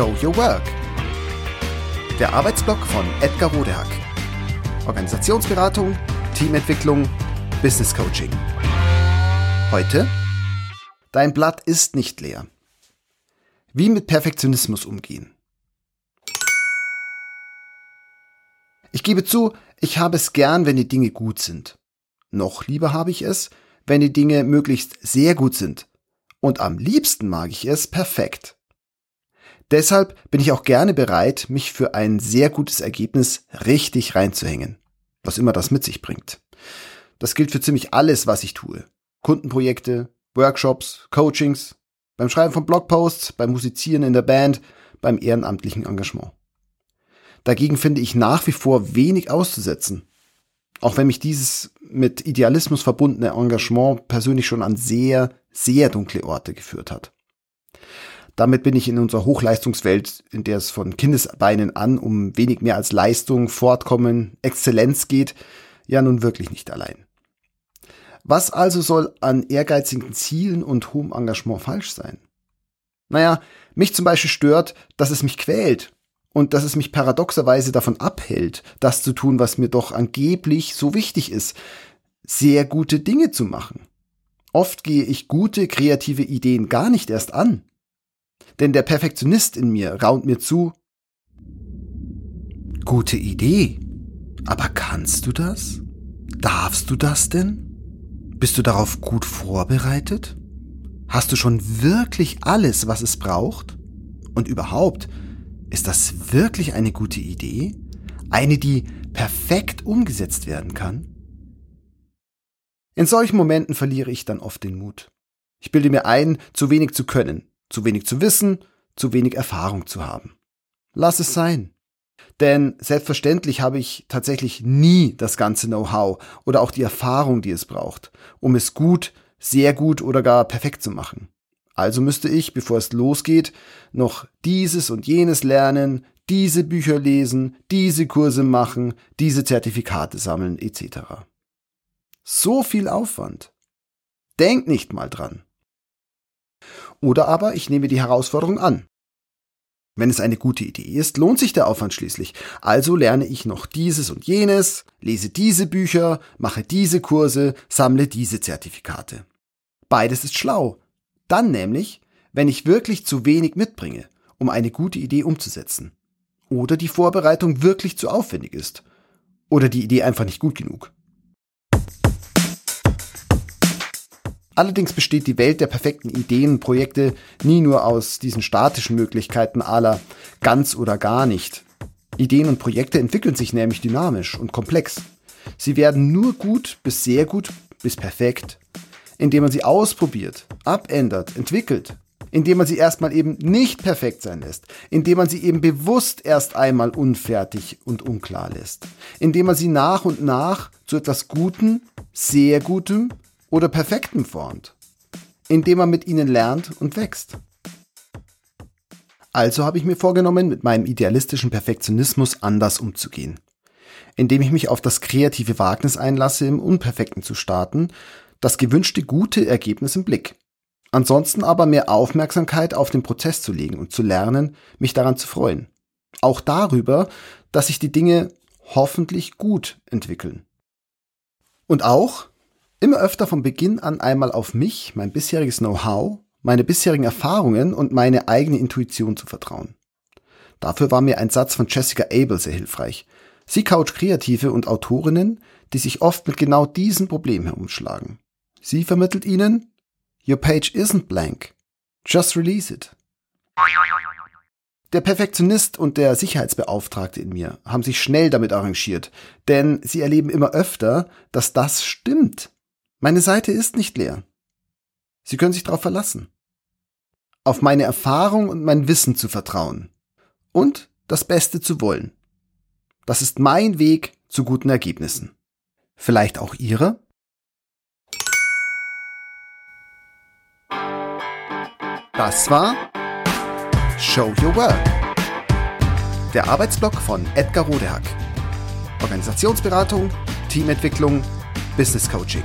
Show Your Work. Der Arbeitsblock von Edgar Rodehack. Organisationsberatung, Teamentwicklung, Business Coaching. Heute Dein Blatt ist nicht leer. Wie mit Perfektionismus umgehen. Ich gebe zu, ich habe es gern, wenn die Dinge gut sind. Noch lieber habe ich es, wenn die Dinge möglichst sehr gut sind. Und am liebsten mag ich es perfekt. Deshalb bin ich auch gerne bereit, mich für ein sehr gutes Ergebnis richtig reinzuhängen. Was immer das mit sich bringt. Das gilt für ziemlich alles, was ich tue. Kundenprojekte, Workshops, Coachings, beim Schreiben von Blogposts, beim Musizieren in der Band, beim ehrenamtlichen Engagement. Dagegen finde ich nach wie vor wenig auszusetzen. Auch wenn mich dieses mit Idealismus verbundene Engagement persönlich schon an sehr, sehr dunkle Orte geführt hat. Damit bin ich in unserer Hochleistungswelt, in der es von Kindesbeinen an um wenig mehr als Leistung, Fortkommen, Exzellenz geht, ja nun wirklich nicht allein. Was also soll an ehrgeizigen Zielen und hohem Engagement falsch sein? Naja, mich zum Beispiel stört, dass es mich quält und dass es mich paradoxerweise davon abhält, das zu tun, was mir doch angeblich so wichtig ist, sehr gute Dinge zu machen. Oft gehe ich gute, kreative Ideen gar nicht erst an. Denn der Perfektionist in mir raunt mir zu. Gute Idee. Aber kannst du das? Darfst du das denn? Bist du darauf gut vorbereitet? Hast du schon wirklich alles, was es braucht? Und überhaupt, ist das wirklich eine gute Idee? Eine, die perfekt umgesetzt werden kann? In solchen Momenten verliere ich dann oft den Mut. Ich bilde mir ein, zu wenig zu können, zu wenig zu wissen, zu wenig Erfahrung zu haben. Lass es sein. Denn selbstverständlich habe ich tatsächlich nie das ganze Know-how oder auch die Erfahrung, die es braucht, um es gut, sehr gut oder gar perfekt zu machen. Also müsste ich, bevor es losgeht, noch dieses und jenes lernen, diese Bücher lesen, diese Kurse machen, diese Zertifikate sammeln etc. So viel Aufwand. Denk nicht mal dran. Oder aber ich nehme die Herausforderung an. Wenn es eine gute Idee ist, lohnt sich der Aufwand schließlich. Also lerne ich noch dieses und jenes, lese diese Bücher, mache diese Kurse, sammle diese Zertifikate. Beides ist schlau. Dann nämlich, wenn ich wirklich zu wenig mitbringe, um eine gute Idee umzusetzen. Oder die Vorbereitung wirklich zu aufwendig ist. Oder die Idee einfach nicht gut genug. Allerdings besteht die Welt der perfekten Ideen und Projekte nie nur aus diesen statischen Möglichkeiten aller ganz oder gar nicht. Ideen und Projekte entwickeln sich nämlich dynamisch und komplex. Sie werden nur gut bis sehr gut bis perfekt, indem man sie ausprobiert, abändert, entwickelt, indem man sie erstmal eben nicht perfekt sein lässt, indem man sie eben bewusst erst einmal unfertig und unklar lässt, indem man sie nach und nach zu etwas Guten, sehr Gutem oder perfekten formt, indem man mit ihnen lernt und wächst. Also habe ich mir vorgenommen, mit meinem idealistischen Perfektionismus anders umzugehen. Indem ich mich auf das kreative Wagnis einlasse, im Unperfekten zu starten, das gewünschte gute Ergebnis im Blick. Ansonsten aber mehr Aufmerksamkeit auf den Prozess zu legen und zu lernen, mich daran zu freuen. Auch darüber, dass sich die Dinge hoffentlich gut entwickeln. Und auch, immer öfter von Beginn an einmal auf mich, mein bisheriges Know-how, meine bisherigen Erfahrungen und meine eigene Intuition zu vertrauen. Dafür war mir ein Satz von Jessica Abel sehr hilfreich. Sie couch Kreative und Autorinnen, die sich oft mit genau diesem Problem herumschlagen. Sie vermittelt ihnen, Your page isn't blank. Just release it. Der Perfektionist und der Sicherheitsbeauftragte in mir haben sich schnell damit arrangiert, denn sie erleben immer öfter, dass das stimmt. Meine Seite ist nicht leer. Sie können sich darauf verlassen. Auf meine Erfahrung und mein Wissen zu vertrauen. Und das Beste zu wollen. Das ist mein Weg zu guten Ergebnissen. Vielleicht auch Ihre? Das war Show Your Work. Der Arbeitsblock von Edgar Rodehack. Organisationsberatung, Teamentwicklung, Business Coaching.